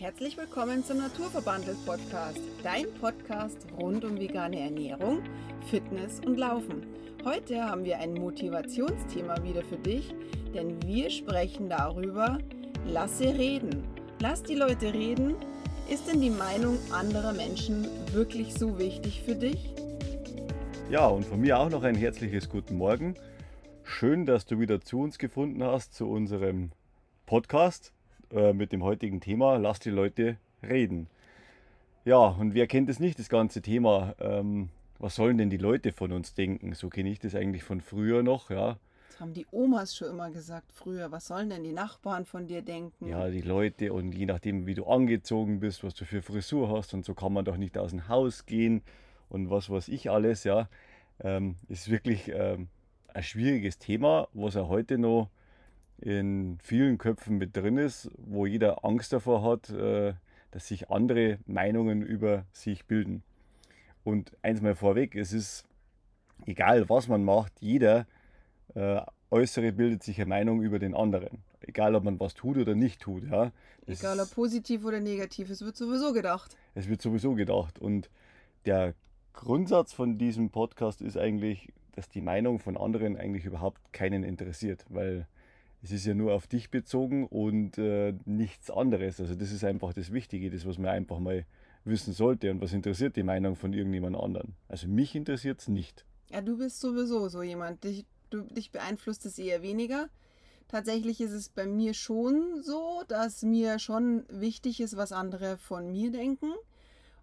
Herzlich willkommen zum Naturverbandelt Podcast, dein Podcast rund um vegane Ernährung, Fitness und Laufen. Heute haben wir ein Motivationsthema wieder für dich, denn wir sprechen darüber, lasse reden. Lass die Leute reden. Ist denn die Meinung anderer Menschen wirklich so wichtig für dich? Ja, und von mir auch noch ein herzliches Guten Morgen. Schön, dass du wieder zu uns gefunden hast, zu unserem Podcast äh, mit dem heutigen Thema, lass die Leute reden. Ja, und wer kennt es nicht, das ganze Thema, ähm, was sollen denn die Leute von uns denken? So kenne ich das eigentlich von früher noch, ja. Das haben die Omas schon immer gesagt früher. Was sollen denn die Nachbarn von dir denken? Ja, die Leute und je nachdem, wie du angezogen bist, was du für Frisur hast und so kann man doch nicht aus dem Haus gehen und was weiß ich alles, ja. Ähm, ist wirklich ähm, ein schwieriges Thema, was er heute noch in vielen Köpfen mit drin ist, wo jeder Angst davor hat, äh, dass sich andere Meinungen über sich bilden. Und eins mal vorweg, es ist egal, was man macht, jeder äh, Äußere bildet sich eine Meinung über den anderen. Egal, ob man was tut oder nicht tut. Ja. Das egal, ob positiv oder negativ, es wird sowieso gedacht. Es wird sowieso gedacht. Und der Grundsatz von diesem Podcast ist eigentlich, dass die Meinung von anderen eigentlich überhaupt keinen interessiert, weil es ist ja nur auf dich bezogen und äh, nichts anderes. Also das ist einfach das Wichtige, das was man einfach mal wissen sollte. Und was interessiert die Meinung von irgendjemand anderen? Also mich interessiert es nicht. Ja, du bist sowieso so jemand. Dich, du, dich beeinflusst es eher weniger. Tatsächlich ist es bei mir schon so, dass mir schon wichtig ist, was andere von mir denken.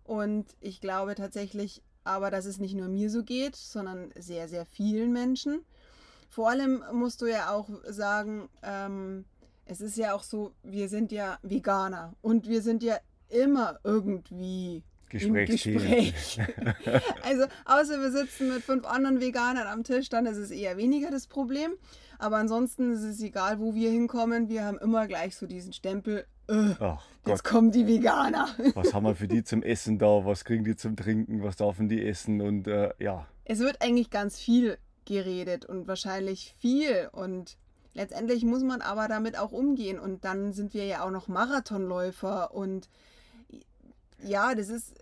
Und ich glaube tatsächlich aber, dass es nicht nur mir so geht, sondern sehr, sehr vielen Menschen. Vor allem musst du ja auch sagen, ähm, es ist ja auch so, wir sind ja Veganer und wir sind ja immer irgendwie Gespräch. also außer wir sitzen mit fünf anderen Veganern am Tisch, dann ist es eher weniger das Problem. Aber ansonsten ist es egal, wo wir hinkommen, wir haben immer gleich so diesen Stempel, äh, jetzt kommen die Veganer. was haben wir für die zum Essen da? Was kriegen die zum Trinken? Was dürfen die essen? Und äh, ja. Es wird eigentlich ganz viel geredet und wahrscheinlich viel und letztendlich muss man aber damit auch umgehen und dann sind wir ja auch noch Marathonläufer und ja, das ist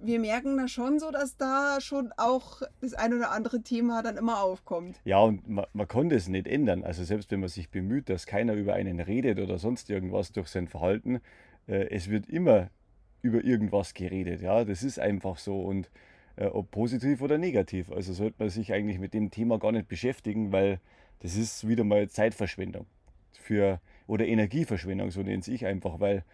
wir merken da schon so, dass da schon auch das ein oder andere Thema dann immer aufkommt. Ja, und man, man konnte es nicht ändern. Also selbst wenn man sich bemüht, dass keiner über einen redet oder sonst irgendwas durch sein Verhalten, äh, es wird immer über irgendwas geredet. Ja, das ist einfach so. Und ob positiv oder negativ. Also sollte man sich eigentlich mit dem Thema gar nicht beschäftigen, weil das ist wieder mal Zeitverschwendung für oder Energieverschwendung, so nenne ich einfach, weil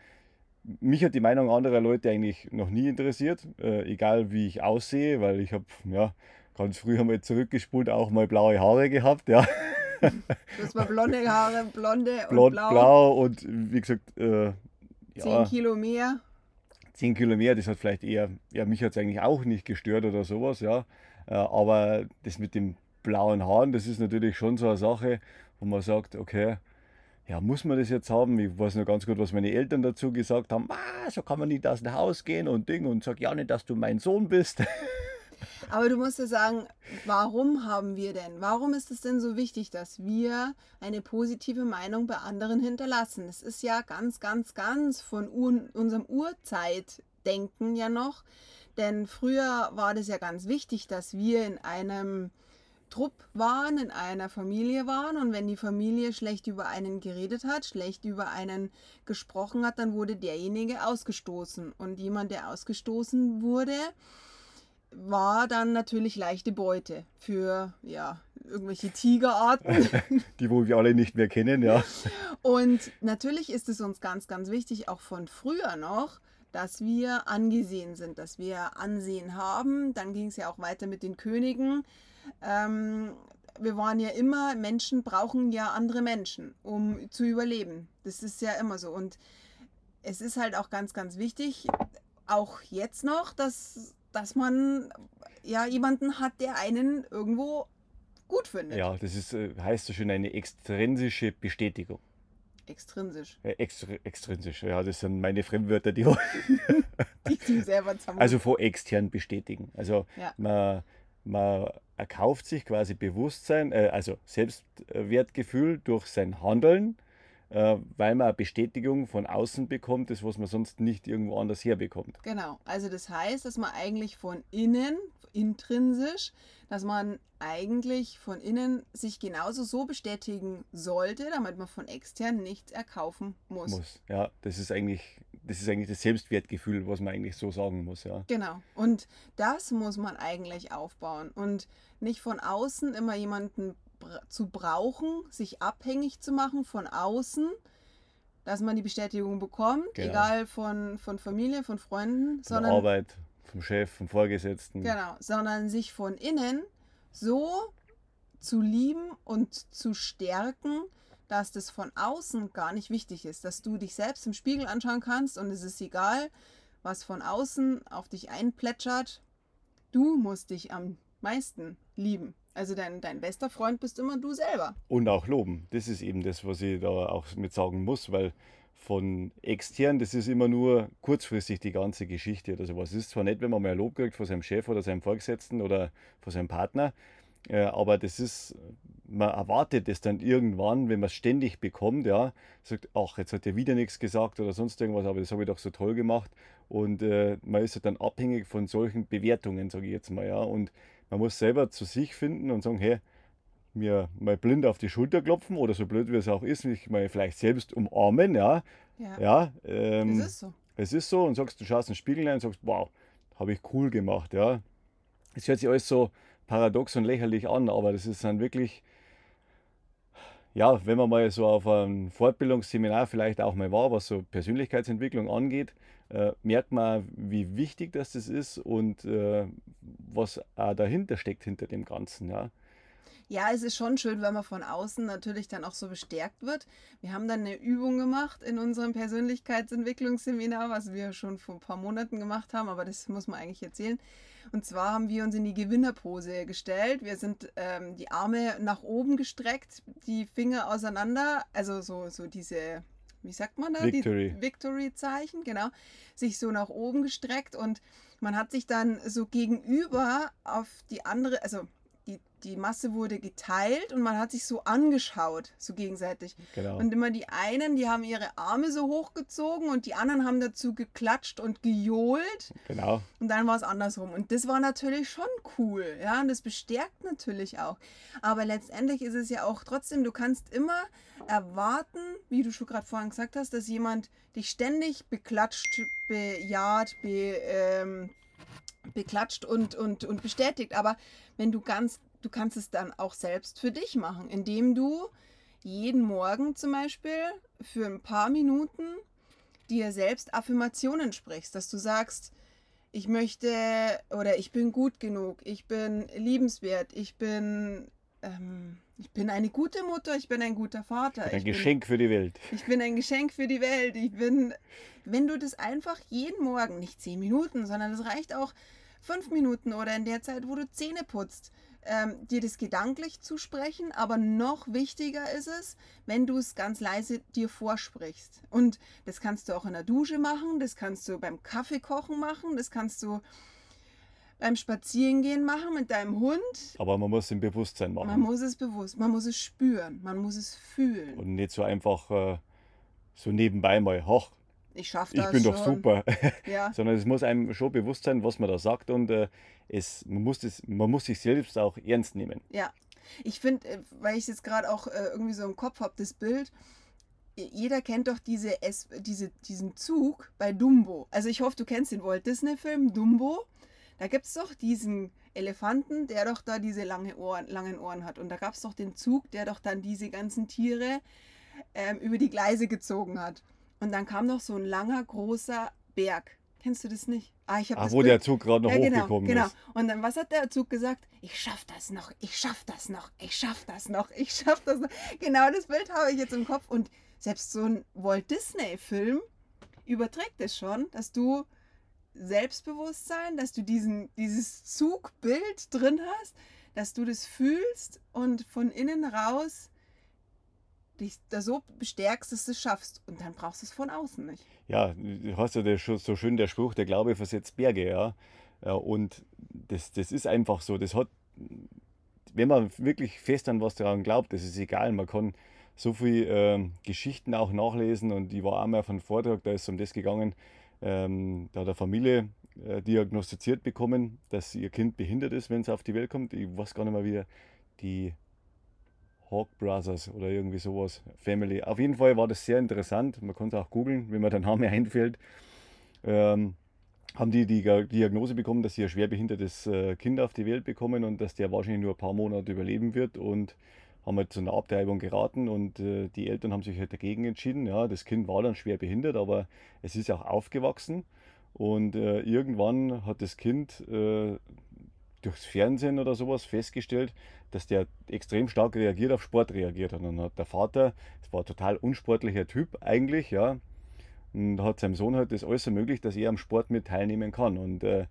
mich hat die Meinung anderer Leute eigentlich noch nie interessiert, äh, egal wie ich aussehe, weil ich habe ja ganz früh mal zurückgespult auch mal blaue Haare gehabt, ja. Das war blonde Haare, blonde und Blond, blau. blau und wie gesagt, äh, ja, Kilo mehr. 10 Kilo mehr, das hat vielleicht eher, ja, mich hat es eigentlich auch nicht gestört oder sowas, ja. Äh, aber das mit den blauen Haaren, das ist natürlich schon so eine Sache, wo man sagt, okay, ja, muss man das jetzt haben? Ich weiß noch ganz gut, was meine Eltern dazu gesagt haben. Ah, so kann man nicht aus dem Haus gehen und Ding und sag ja nicht, dass du mein Sohn bist. Aber du musst ja sagen, warum haben wir denn? Warum ist es denn so wichtig, dass wir eine positive Meinung bei anderen hinterlassen? Es ist ja ganz, ganz, ganz von Ur unserem Urzeitdenken ja noch. Denn früher war das ja ganz wichtig, dass wir in einem Trupp waren, in einer Familie waren und wenn die Familie schlecht über einen geredet hat, schlecht über einen gesprochen hat, dann wurde derjenige ausgestoßen. Und jemand, der ausgestoßen wurde, war dann natürlich leichte Beute für ja, irgendwelche Tigerarten. Die, wo wir alle nicht mehr kennen, ja. Und natürlich ist es uns ganz, ganz wichtig, auch von früher noch, dass wir angesehen sind, dass wir Ansehen haben. Dann ging es ja auch weiter mit den Königen. Ähm, wir waren ja immer, Menschen brauchen ja andere Menschen, um zu überleben. Das ist ja immer so. Und es ist halt auch ganz, ganz wichtig, auch jetzt noch, dass dass man ja jemanden hat, der einen irgendwo gut findet. Ja, das ist, äh, heißt so schön eine extrinsische Bestätigung. Extrinsisch. Äh, extr extrinsisch, ja, das sind meine Fremdwörter, die, die du selber zusammen. Also vor extern bestätigen. Also ja. man, man erkauft sich quasi Bewusstsein, äh, also Selbstwertgefühl durch sein Handeln weil man eine Bestätigung von außen bekommt, das was man sonst nicht irgendwo anders herbekommt. Genau, also das heißt, dass man eigentlich von innen, intrinsisch, dass man eigentlich von innen sich genauso so bestätigen sollte, damit man von extern nichts erkaufen muss. Muss, ja, das ist eigentlich das ist eigentlich das Selbstwertgefühl, was man eigentlich so sagen muss, ja. Genau. Und das muss man eigentlich aufbauen und nicht von außen immer jemanden zu brauchen, sich abhängig zu machen von außen, dass man die Bestätigung bekommt, genau. egal von, von Familie, von Freunden, von sondern Arbeit, vom Chef, vom Vorgesetzten. Genau, sondern sich von innen so zu lieben und zu stärken, dass das von außen gar nicht wichtig ist, dass du dich selbst im Spiegel anschauen kannst und es ist egal, was von außen auf dich einplätschert. Du musst dich am meisten lieben. Also dein, dein bester Freund bist immer du selber. Und auch loben. Das ist eben das, was ich da auch mit sagen muss, weil von extern, das ist immer nur kurzfristig die ganze Geschichte sowas. Es ist zwar nett, wenn man mal Lob kriegt von seinem Chef oder seinem Vorgesetzten oder von seinem Partner, äh, aber das ist, man erwartet es dann irgendwann, wenn man es ständig bekommt, ja, sagt, ach, jetzt hat er wieder nichts gesagt oder sonst irgendwas, aber das habe ich doch so toll gemacht. Und äh, man ist dann abhängig von solchen Bewertungen, sage ich jetzt mal, ja. Und man muss selber zu sich finden und sagen, hey, mir mal blind auf die Schulter klopfen oder so blöd wie es auch ist, mich mal vielleicht selbst umarmen, ja. Ja, ja ähm, es ist so. Es ist so und sagst, du schaust in den Spiegel rein und sagst, wow, habe ich cool gemacht, ja. Es hört sich alles so paradox und lächerlich an, aber das ist dann wirklich, ja, wenn man mal so auf ein Fortbildungsseminar vielleicht auch mal war, was so Persönlichkeitsentwicklung angeht, äh, merkt man, wie wichtig das, das ist und äh, was auch dahinter steckt, hinter dem Ganzen. Ja. Ja, es ist schon schön, wenn man von außen natürlich dann auch so bestärkt wird. Wir haben dann eine Übung gemacht in unserem Persönlichkeitsentwicklungsseminar, was wir schon vor ein paar Monaten gemacht haben, aber das muss man eigentlich erzählen. Und zwar haben wir uns in die Gewinnerpose gestellt. Wir sind ähm, die Arme nach oben gestreckt, die Finger auseinander, also so, so diese wie sagt man da? Victory. Victory-Zeichen, genau. Sich so nach oben gestreckt und man hat sich dann so gegenüber auf die andere, also die Masse wurde geteilt und man hat sich so angeschaut, so gegenseitig. Genau. Und immer die einen, die haben ihre Arme so hochgezogen und die anderen haben dazu geklatscht und gejohlt. Genau. Und dann war es andersrum. Und das war natürlich schon cool, ja, und das bestärkt natürlich auch. Aber letztendlich ist es ja auch trotzdem, du kannst immer erwarten, wie du schon gerade vorhin gesagt hast, dass jemand dich ständig beklatscht, bejaht, be, ähm, beklatscht und, und, und bestätigt. Aber wenn du ganz du kannst es dann auch selbst für dich machen, indem du jeden Morgen zum Beispiel für ein paar Minuten dir selbst Affirmationen sprichst, dass du sagst, ich möchte oder ich bin gut genug, ich bin liebenswert, ich bin, ähm, ich bin eine gute Mutter, ich bin ein guter Vater. Ein Geschenk bin, für die Welt. Ich bin ein Geschenk für die Welt. Ich bin, wenn du das einfach jeden Morgen, nicht zehn Minuten, sondern es reicht auch fünf Minuten oder in der Zeit, wo du Zähne putzt, ähm, dir das gedanklich zusprechen, aber noch wichtiger ist es, wenn du es ganz leise dir vorsprichst. Und das kannst du auch in der Dusche machen, das kannst du beim Kaffeekochen machen, das kannst du beim Spazierengehen machen mit deinem Hund. Aber man muss es im Bewusstsein machen. Man muss es bewusst, man muss es spüren, man muss es fühlen. Und nicht so einfach äh, so nebenbei mal, hoch, ich schaffe das. Ich bin schon. doch super. Ja. Sondern es muss einem schon bewusst sein, was man da sagt und äh, es, man, muss das, man muss sich selbst auch ernst nehmen. Ja. Ich finde, äh, weil ich es jetzt gerade auch äh, irgendwie so im Kopf habe, das Bild, jeder kennt doch diese es diese, diesen Zug bei Dumbo. Also ich hoffe, du kennst den Walt Disney-Film Dumbo. Da gibt es doch diesen Elefanten, der doch da diese lange Ohren, langen Ohren hat. Und da gab es doch den Zug, der doch dann diese ganzen Tiere ähm, über die Gleise gezogen hat. Und dann kam noch so ein langer, großer Berg. Kennst du das nicht? Ah, ich Ach, wo Bild. der Zug gerade noch ja, genau, hochgekommen genau. ist. Und dann, was hat der Zug gesagt? Ich schaff das noch, ich schaff das noch, ich schaff das noch, ich schaff das noch. Genau das Bild habe ich jetzt im Kopf. Und selbst so ein Walt Disney-Film überträgt es schon, dass du Selbstbewusstsein, dass du diesen, dieses Zugbild drin hast, dass du das fühlst und von innen raus dich da so bestärkst, dass du es schaffst. Und dann brauchst du es von außen nicht. Ja, du hast ja der, so schön der Spruch, der Glaube versetzt Berge, ja. Und das, das ist einfach so. Das hat, wenn man wirklich fest an was daran glaubt, das ist egal. Man kann so viele äh, Geschichten auch nachlesen und ich war einmal auf einem Vortrag, da ist es um das gegangen, ähm, da hat eine Familie äh, diagnostiziert bekommen, dass ihr Kind behindert ist, wenn es auf die Welt kommt. Ich weiß gar nicht mehr, wie die Hawk Brothers oder irgendwie sowas, Family. Auf jeden Fall war das sehr interessant. Man konnte auch googeln, wenn mir der Name einfällt. Ähm, haben die die Diagnose bekommen, dass sie ein schwer behindertes äh, Kind auf die Welt bekommen und dass der wahrscheinlich nur ein paar Monate überleben wird und haben halt zu einer Abtreibung geraten und äh, die Eltern haben sich halt dagegen entschieden. Ja, das Kind war dann schwer behindert, aber es ist auch aufgewachsen und äh, irgendwann hat das Kind äh, durchs Fernsehen oder sowas festgestellt, dass der extrem stark reagiert auf Sport reagiert hat. Und dann hat der Vater, das war ein total unsportlicher Typ eigentlich, ja, und hat seinem Sohn halt das alles ermöglicht, dass er am Sport mit teilnehmen kann. Und äh,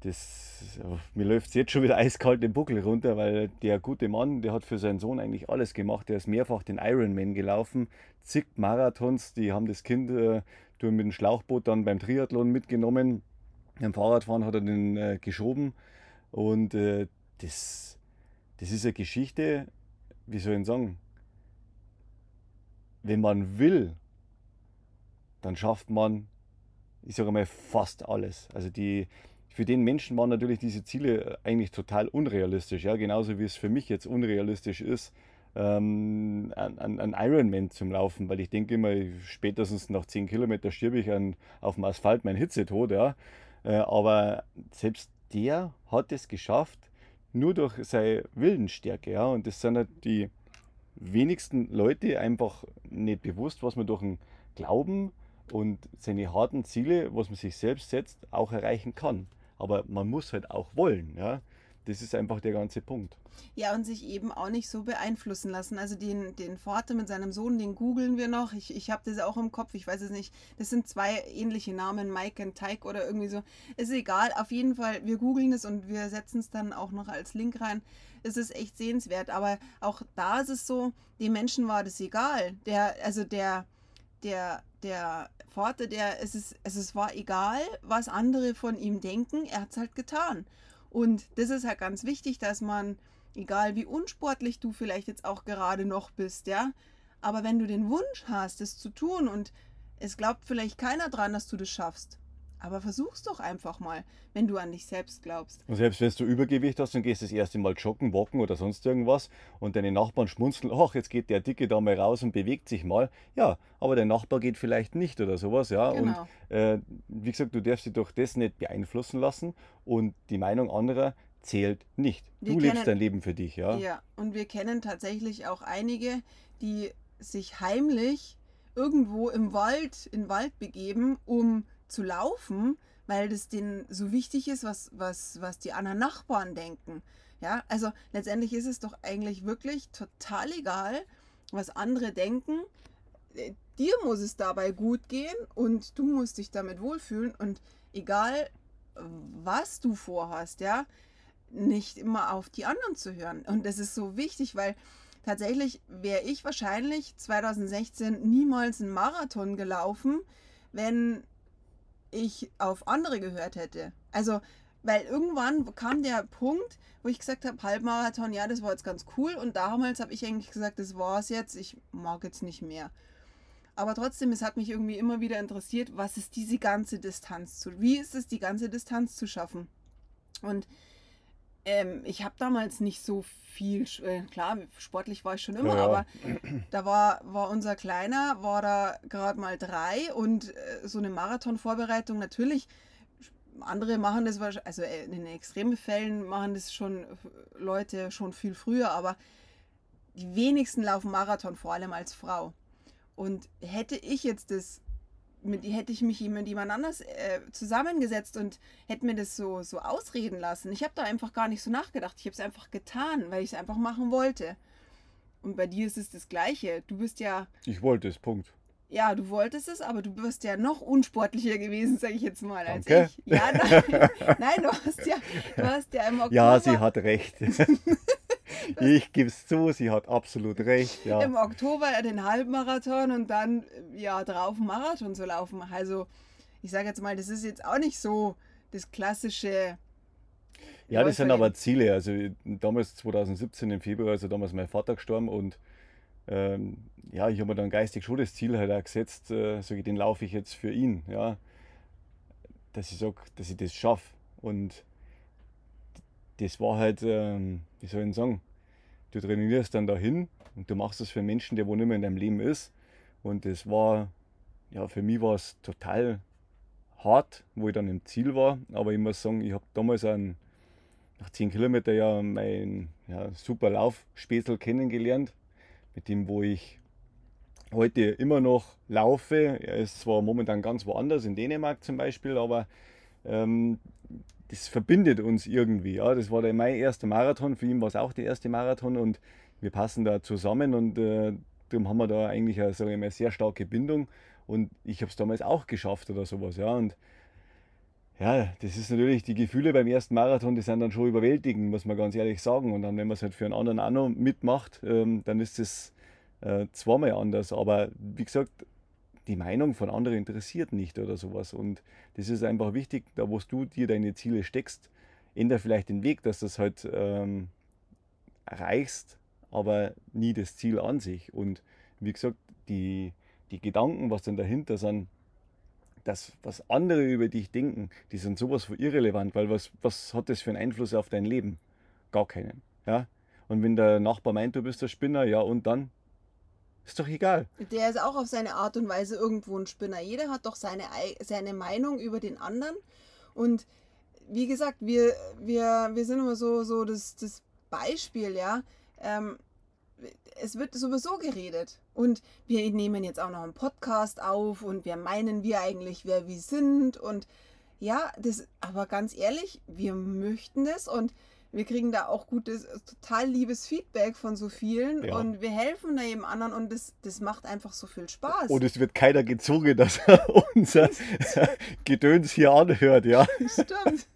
das, mir läuft jetzt schon wieder eiskalt den Buckel runter, weil der gute Mann, der hat für seinen Sohn eigentlich alles gemacht. Der ist mehrfach den Ironman gelaufen, zig Marathons, die haben das Kind äh, mit dem Schlauchboot dann beim Triathlon mitgenommen. Beim Fahrradfahren hat er den äh, geschoben. Und äh, das, das ist eine Geschichte, wie soll ich sagen, wenn man will, dann schafft man, ich sage mal, fast alles. Also die, für den Menschen waren natürlich diese Ziele eigentlich total unrealistisch, ja, genauso wie es für mich jetzt unrealistisch ist, ähm, ein, ein Ironman zum Laufen, weil ich denke immer, spätestens nach 10 Kilometern stirbe ich an, auf dem Asphalt mein Hitzetod, ja. Äh, aber selbst der hat es geschafft, nur durch seine Willensstärke, ja. Und das sind halt die wenigsten Leute einfach nicht bewusst, was man durch den Glauben und seine harten Ziele, was man sich selbst setzt, auch erreichen kann. Aber man muss halt auch wollen. Ja? Das ist einfach der ganze Punkt. Ja, und sich eben auch nicht so beeinflussen lassen. Also den, den Vater mit seinem Sohn, den googeln wir noch. Ich, ich habe das auch im Kopf, ich weiß es nicht. Das sind zwei ähnliche Namen, Mike und Tyke oder irgendwie so. Ist egal, auf jeden Fall, wir googeln es und wir setzen es dann auch noch als Link rein. Es ist echt sehenswert, aber auch da ist es so, den Menschen war das egal. Der, also der, der, der Vater, der, es ist, es ist, war egal, was andere von ihm denken, er hat es halt getan. Und das ist halt ganz wichtig, dass man, egal wie unsportlich du vielleicht jetzt auch gerade noch bist, ja, aber wenn du den Wunsch hast, es zu tun und es glaubt vielleicht keiner dran, dass du das schaffst, aber versuch's doch einfach mal, wenn du an dich selbst glaubst. Und selbst wenn du Übergewicht hast und gehst das erste Mal joggen, walken oder sonst irgendwas und deine Nachbarn schmunzeln, ach, jetzt geht der Dicke da mal raus und bewegt sich mal. Ja, aber der Nachbar geht vielleicht nicht oder sowas, ja. Genau. Und äh, wie gesagt, du darfst dich durch das nicht beeinflussen lassen und die Meinung anderer zählt nicht. Wir du kennen, lebst dein Leben für dich, ja. Ja, und wir kennen tatsächlich auch einige, die sich heimlich irgendwo im Wald, in Wald begeben, um zu laufen, weil das denen so wichtig ist, was, was, was die anderen Nachbarn denken. Ja, also letztendlich ist es doch eigentlich wirklich total egal, was andere denken. Äh, dir muss es dabei gut gehen und du musst dich damit wohlfühlen und egal was du vorhast, ja, nicht immer auf die anderen zu hören. Und das ist so wichtig, weil tatsächlich wäre ich wahrscheinlich 2016 niemals einen Marathon gelaufen, wenn ich auf andere gehört hätte. Also, weil irgendwann kam der Punkt, wo ich gesagt habe, Halbmarathon, ja, das war jetzt ganz cool. Und damals habe ich eigentlich gesagt, das war es jetzt, ich mag jetzt nicht mehr. Aber trotzdem, es hat mich irgendwie immer wieder interessiert, was ist diese ganze Distanz zu, wie ist es, die ganze Distanz zu schaffen? Und ähm, ich habe damals nicht so viel, äh, klar, sportlich war ich schon immer, ja, aber da war, war unser Kleiner, war da gerade mal drei und äh, so eine Marathonvorbereitung natürlich. Andere machen das, also äh, in extremen Fällen machen das schon Leute schon viel früher, aber die wenigsten laufen Marathon, vor allem als Frau. Und hätte ich jetzt das mit hätte ich mich mit jemand anders äh, zusammengesetzt und hätte mir das so, so ausreden lassen. Ich habe da einfach gar nicht so nachgedacht. Ich habe es einfach getan, weil ich es einfach machen wollte. Und bei dir ist es das Gleiche. Du bist ja. Ich wollte es, Punkt. Ja, du wolltest es, aber du bist ja noch unsportlicher gewesen, sage ich jetzt mal, als Danke. ich. Ja, nein, nein, du hast ja, du hast ja im Oktober. Ja, sie hat recht. ich gebe es zu, sie hat absolut recht. Ja. Im Oktober den Halbmarathon und dann ja drauf Marathon zu laufen. Also ich sage jetzt mal, das ist jetzt auch nicht so das klassische. Ja, das sind aber Ziele. Also damals 2017 im Februar, also damals mein Vater gestorben und ähm, ja, ich habe mir dann geistig schon das Ziel halt auch gesetzt, äh, ich, den laufe ich jetzt für ihn, ja, dass ich sage, dass ich das schaffe. Und das war halt, ähm, wie soll ich sagen, du trainierst dann dahin und du machst das für Menschen, der wo nicht mehr in deinem Leben ist. Und das war, ja, für mich war es total hart, wo ich dann im Ziel war. Aber ich muss sagen, ich habe damals einen, nach 10 Kilometern ja mein ja, super Laufspäßel kennengelernt, mit dem, wo ich heute immer noch laufe. Er ist zwar momentan ganz woanders, in Dänemark zum Beispiel, aber ähm, das verbindet uns irgendwie. Ja. Das war der mein erster Marathon, für ihn war es auch der erste Marathon und wir passen da zusammen und äh, darum haben wir da eigentlich eine, ich mal, sehr starke Bindung und ich habe es damals auch geschafft oder sowas. Ja. Und ja, das ist natürlich, die Gefühle beim ersten Marathon, die sind dann schon überwältigend, muss man ganz ehrlich sagen. Und dann, wenn man es halt für einen anderen auch noch mitmacht, ähm, dann ist es äh, zweimal anders. Aber wie gesagt, die Meinung von anderen interessiert nicht oder sowas. Und das ist einfach wichtig, da wo du dir deine Ziele steckst, ändere vielleicht den Weg, dass du das halt ähm, erreichst, aber nie das Ziel an sich. Und wie gesagt, die, die Gedanken, was dann dahinter sind, das, was andere über dich denken, die sind sowas von irrelevant, weil was, was hat das für einen Einfluss auf dein Leben? Gar keinen. Ja? Und wenn der Nachbar meint, du bist der Spinner, ja und dann? Ist doch egal. Der ist auch auf seine Art und Weise irgendwo ein Spinner. Jeder hat doch seine, seine Meinung über den anderen. Und wie gesagt, wir, wir, wir sind immer so, so das, das Beispiel, ja. Ähm, es wird sowieso geredet. Und wir nehmen jetzt auch noch einen Podcast auf und wir meinen wir eigentlich, wer wir sind. Und ja, das, aber ganz ehrlich, wir möchten das und wir kriegen da auch gutes, total liebes Feedback von so vielen ja. und wir helfen da jedem anderen und das, das macht einfach so viel Spaß. Und es wird keiner gezwungen, dass er unser Gedöns hier anhört, ja. Stimmt.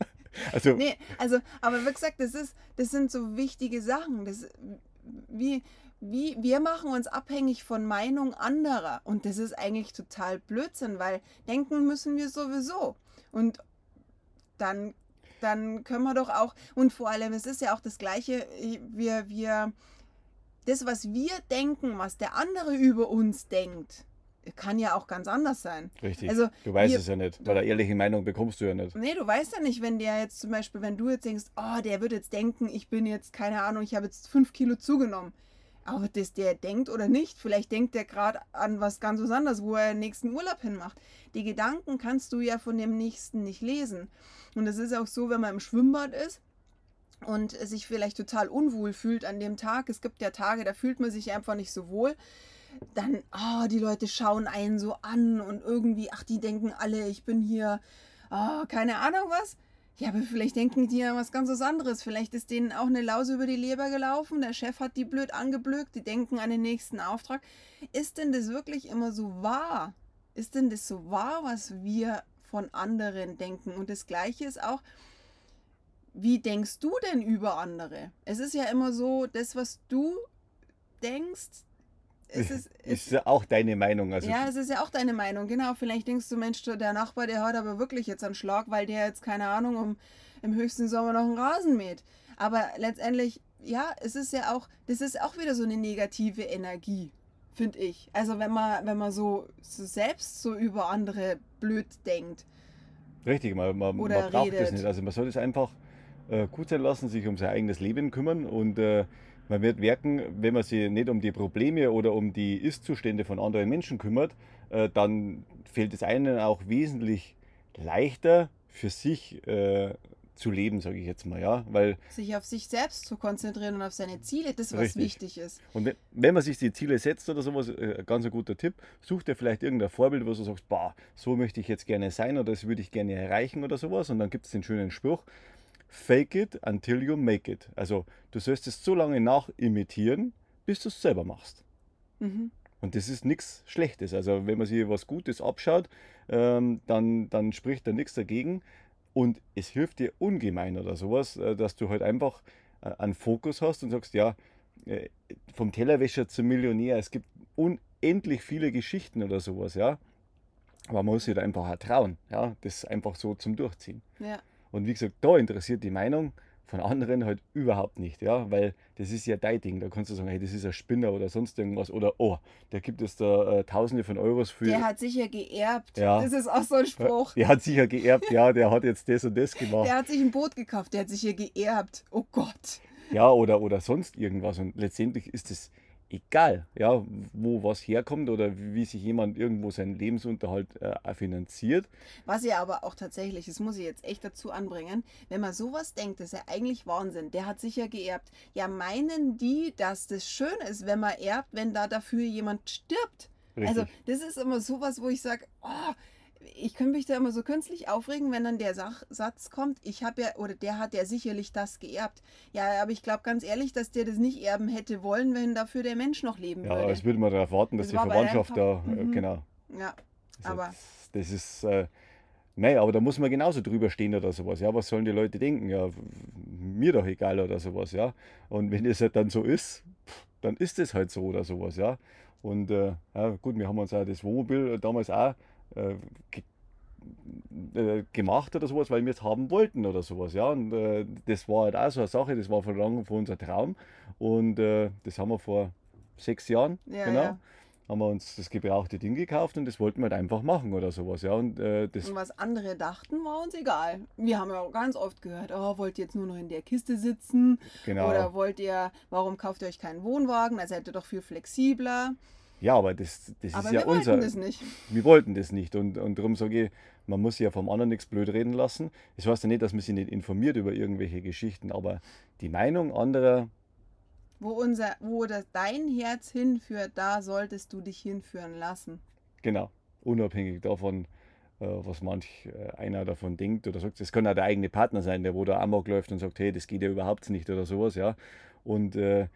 Also, nee, also, aber wie gesagt, das ist, das sind so wichtige Sachen. Das, wie, wie, wir machen uns abhängig von Meinung anderer. Und das ist eigentlich total Blödsinn, weil denken müssen wir sowieso. Und dann dann können wir doch auch, und vor allem, es ist ja auch das Gleiche, wir, wir, das, was wir denken, was der andere über uns denkt, kann ja auch ganz anders sein. Richtig. Also, du weißt wir, es ja nicht, weil eine ehrliche Meinung bekommst du ja nicht. Nee, du weißt ja nicht, wenn der jetzt zum Beispiel, wenn du jetzt denkst, oh, der wird jetzt denken, ich bin jetzt, keine Ahnung, ich habe jetzt fünf Kilo zugenommen. Aber das der denkt oder nicht, vielleicht denkt der gerade an was ganz anderes, wo er den nächsten Urlaub hinmacht. Die Gedanken kannst du ja von dem Nächsten nicht lesen. Und es ist auch so, wenn man im Schwimmbad ist und sich vielleicht total unwohl fühlt an dem Tag. Es gibt ja Tage, da fühlt man sich einfach nicht so wohl. Dann, oh, die Leute schauen einen so an und irgendwie, ach, die denken alle, ich bin hier, oh, keine Ahnung was. Ja, aber vielleicht denken die ja was ganz was anderes. Vielleicht ist denen auch eine Lause über die Leber gelaufen. Der Chef hat die blöd angeblökt. Die denken an den nächsten Auftrag. Ist denn das wirklich immer so wahr? Ist denn das so wahr, was wir von anderen denken? Und das Gleiche ist auch, wie denkst du denn über andere? Es ist ja immer so, das, was du denkst, es ist, ist ja auch deine Meinung. Also ja, es ist ja auch deine Meinung, genau. Vielleicht denkst du, Mensch, der Nachbar, der hat aber wirklich jetzt einen Schlag, weil der jetzt, keine Ahnung, um, im höchsten Sommer noch einen Rasen mäht. Aber letztendlich, ja, es ist ja auch, das ist auch wieder so eine negative Energie, finde ich. Also wenn man, wenn man so, so, selbst so über andere blöd denkt. Richtig, man, man, man braucht redet. das nicht. Also man soll es einfach äh, gut sein lassen, sich um sein eigenes Leben kümmern und äh, man wird merken, wenn man sich nicht um die Probleme oder um die Ist-Zustände von anderen Menschen kümmert, äh, dann fällt es einen auch wesentlich leichter für sich äh, zu leben, sage ich jetzt mal, ja, weil sich auf sich selbst zu konzentrieren und auf seine Ziele, das was richtig. wichtig ist. Und wenn, wenn, man sich die Ziele setzt oder sowas, äh, ganz ein guter Tipp, such dir vielleicht irgendein Vorbild, wo du sagst, bah, so möchte ich jetzt gerne sein oder das würde ich gerne erreichen oder sowas. Und dann gibt es den schönen Spruch: Fake it until you make it. Also du sollst es so lange nachimitieren, bis du es selber machst. Mhm. Und das ist nichts Schlechtes. Also wenn man sich was Gutes abschaut, ähm, dann, dann spricht da nichts dagegen. Und es hilft dir ungemein oder sowas, äh, dass du halt einfach äh, einen Fokus hast und sagst, ja, äh, vom Tellerwäscher zum Millionär, es gibt unendlich viele Geschichten oder sowas, ja. Aber man muss sich da einfach auch trauen, ja, das einfach so zum Durchziehen. Ja. Und wie gesagt, da interessiert die Meinung Von anderen halt überhaupt nicht, ja, weil das ist ja dein Ding. Da kannst du sagen, hey, das ist ein Spinner oder sonst irgendwas. Oder, oh, der gibt es da äh, Tausende von Euros für. Der hat sicher geerbt. Ja. Das ist auch so ein Spruch. Der hat sicher geerbt, ja, der hat jetzt das und das gemacht. Der hat sich ein Boot gekauft, der hat sich hier geerbt. Oh Gott. Ja, oder, oder sonst irgendwas. Und letztendlich ist es egal, ja, wo was herkommt oder wie sich jemand irgendwo seinen Lebensunterhalt äh, finanziert. Was ja aber auch tatsächlich, das muss ich jetzt echt dazu anbringen, wenn man sowas denkt, das ist ja eigentlich Wahnsinn. Der hat sicher geerbt. Ja, meinen die, dass das schön ist, wenn man erbt, wenn da dafür jemand stirbt? Richtig. Also, das ist immer sowas, wo ich sage, oh, ich könnte mich da immer so künstlich aufregen, wenn dann der Sach Satz kommt, ich habe ja, oder der hat ja sicherlich das geerbt. Ja, aber ich glaube ganz ehrlich, dass der das nicht erben hätte wollen, wenn dafür der Mensch noch leben ja, würde. es würde man darauf warten, dass Das die Verwandtschaft da, äh, Mhm. genau. Ja, Also aber Das, ist, äh, naja, aber da muss man genauso drüber stehen oder sowas. Ja, was sollen die Leute denken? Ja, mir doch egal oder sowas, ja. Und wenn es halt dann so ist, dann ist es halt so oder sowas, ja. Und äh, ja, gut, wir haben uns auch das Wohnmobil damals auch äh, ge äh, gemacht oder sowas, weil wir es haben wollten oder sowas, ja. Und äh, das war halt auch so eine Sache, das war von lang vor unser Traum. Und äh, das haben wir vor sechs Jahren, Ja, genau, ja. haben wir uns das gebrauchte Ding gekauft und das wollten wir halt einfach machen oder sowas, ja. Und äh, das, Und was andere dachten, war uns egal. Wir haben ja auch ganz oft gehört, oh, wollt ihr jetzt nur noch in der Kiste sitzen? genau. Oder wollt ihr, warum kauft ihr euch keinen Wohnwagen? Da seid ihr doch viel flexibler. Ja, aber das, das Aber ist wir ja wollten unser. das nicht. Wir wollten das nicht und, und darum sage ich, man muss ja vom anderen nichts blöd reden lassen. Das heißt ja nicht, dass man sich nicht informiert über irgendwelche Geschichten, aber die Meinung anderer, Wo, unser, wo das, dein Herz hinführt, da solltest du dich hinführen lassen. genau, unabhängig davon, äh, was manch äh, einer davon denkt oder sagt, es kann auch der eigene Partner sein, der wo da Amok läuft und sagt, hey, das geht ja überhaupt nicht oder sowas, ja. Und äh,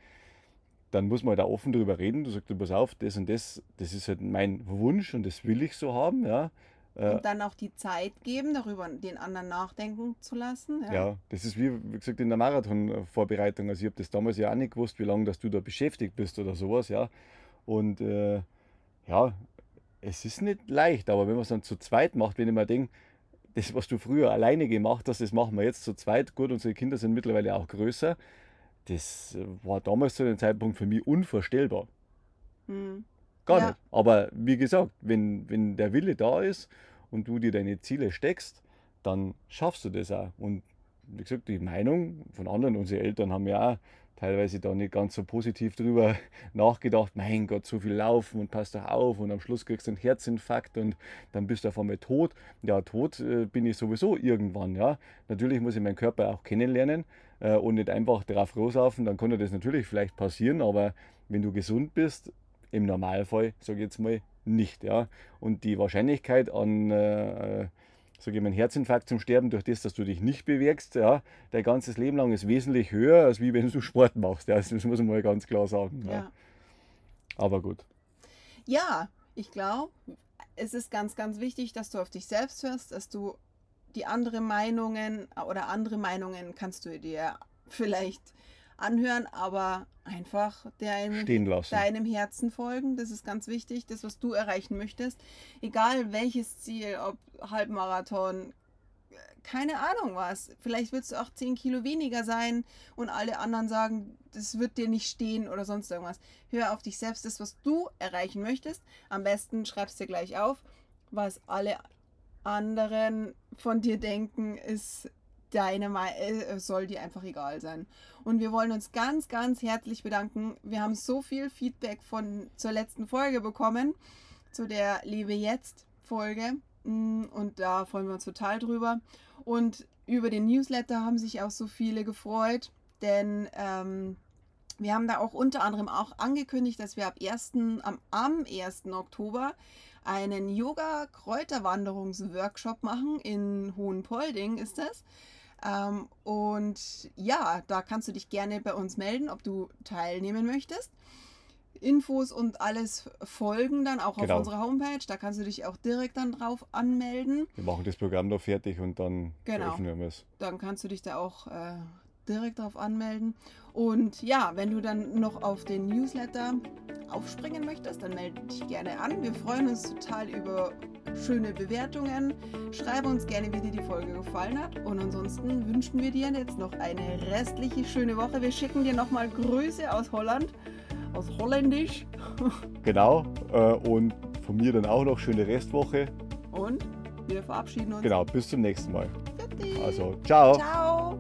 dann muss man da offen drüber reden. Du sagst, du pass auf, das und das, das ist halt mein Wunsch und das will ich so haben, ja. Äh, Und dann auch die Zeit geben, darüber den anderen nachdenken zu lassen. Ja. Ja, das ist wie, wie gesagt in der Marathon-Vorbereitung. Also ich habe das damals ja auch nicht gewusst, wie lange dass du da beschäftigt bist oder sowas, ja. Und äh, ja, es ist nicht leicht, aber wenn man es dann zu zweit macht, wenn ich mir denke, das, was du früher alleine gemacht hast, das machen wir jetzt zu zweit. Gut, unsere Kinder sind mittlerweile auch größer. Das war damals zu dem Zeitpunkt für mich unvorstellbar. Hm. Gar Ja. nicht. Aber wie gesagt, wenn, wenn der Wille da ist und du dir deine Ziele steckst, dann schaffst du das auch. Und wie gesagt, die Meinung von anderen, unsere Eltern haben ja auch teilweise da nicht ganz so positiv drüber nachgedacht, mein Gott, so viel laufen und pass doch auf und am Schluss kriegst du einen Herzinfarkt und dann bist du auf einmal tot. Ja, tot äh, bin ich sowieso irgendwann, ja. Natürlich muss ich meinen Körper auch kennenlernen äh, und nicht einfach drauf rauslaufen, dann kann dir das natürlich vielleicht passieren, aber wenn du gesund bist, im Normalfall, sage ich jetzt mal, nicht. Ja? Und die Wahrscheinlichkeit an, äh, äh, sage ich mal, Herzinfarkt zum Sterben durch das, dass du dich nicht bewegst, ja, dein ganzes Leben lang ist wesentlich höher, als wie wenn du Sport machst. Ja? Das muss man mal ganz klar sagen. Ja. Ja. Aber gut. ja, ich glaube, es ist ganz, ganz wichtig, dass du auf dich selbst hörst, dass du die andere Meinungen oder andere Meinungen kannst du dir vielleicht anhören, aber einfach deinem, Stehen lassen. deinem Herzen folgen. Das ist ganz wichtig, das, was du erreichen möchtest. Egal welches Ziel, ob Halbmarathon, keine Ahnung was. Vielleicht willst du auch 10 Kilo weniger sein und alle anderen sagen, das wird dir nicht stehen oder sonst irgendwas. Hör auf dich selbst, das, was du erreichen möchtest. Am besten schreibst dir gleich auf, was alle anderen von dir denken, ist deine äh, soll dir einfach egal sein. Und wir wollen uns ganz, ganz herzlich bedanken. Wir haben so viel Feedback von zur letzten Folge bekommen, zu der Liebe jetzt Folge. Mm, Und da freuen wir uns total drüber. Und über den Newsletter haben sich auch so viele gefreut, denn ähm, wir haben da auch unter anderem auch angekündigt, dass wir ab 1., am, am 1. Oktober einen Yoga-Kräuterwanderungs-Workshop machen. In Hohenpolding ist das. Ähm, und ja, da kannst du dich gerne bei uns melden, ob du teilnehmen möchtest. Infos und alles folgen dann auch Genau. auf unserer Homepage. Da kannst du dich auch direkt dann drauf anmelden. Wir machen das Programm da fertig und dann Genau. veröffentlichen wir es. Dann kannst du dich da auch äh, direkt darauf anmelden. Und ja, wenn du dann noch auf den Newsletter aufspringen möchtest, dann melde dich gerne an. Wir freuen uns total über schöne Bewertungen. Schreibe uns gerne, wie dir die Folge gefallen hat. Und ansonsten wünschen wir dir jetzt noch eine restliche schöne Woche. Wir schicken dir nochmal Grüße aus Holland, aus Holländisch. Genau. Äh, und von mir dann auch noch schöne Restwoche. Und wir verabschieden uns. Genau, bis zum nächsten Mal. Also, ciao. Ciao.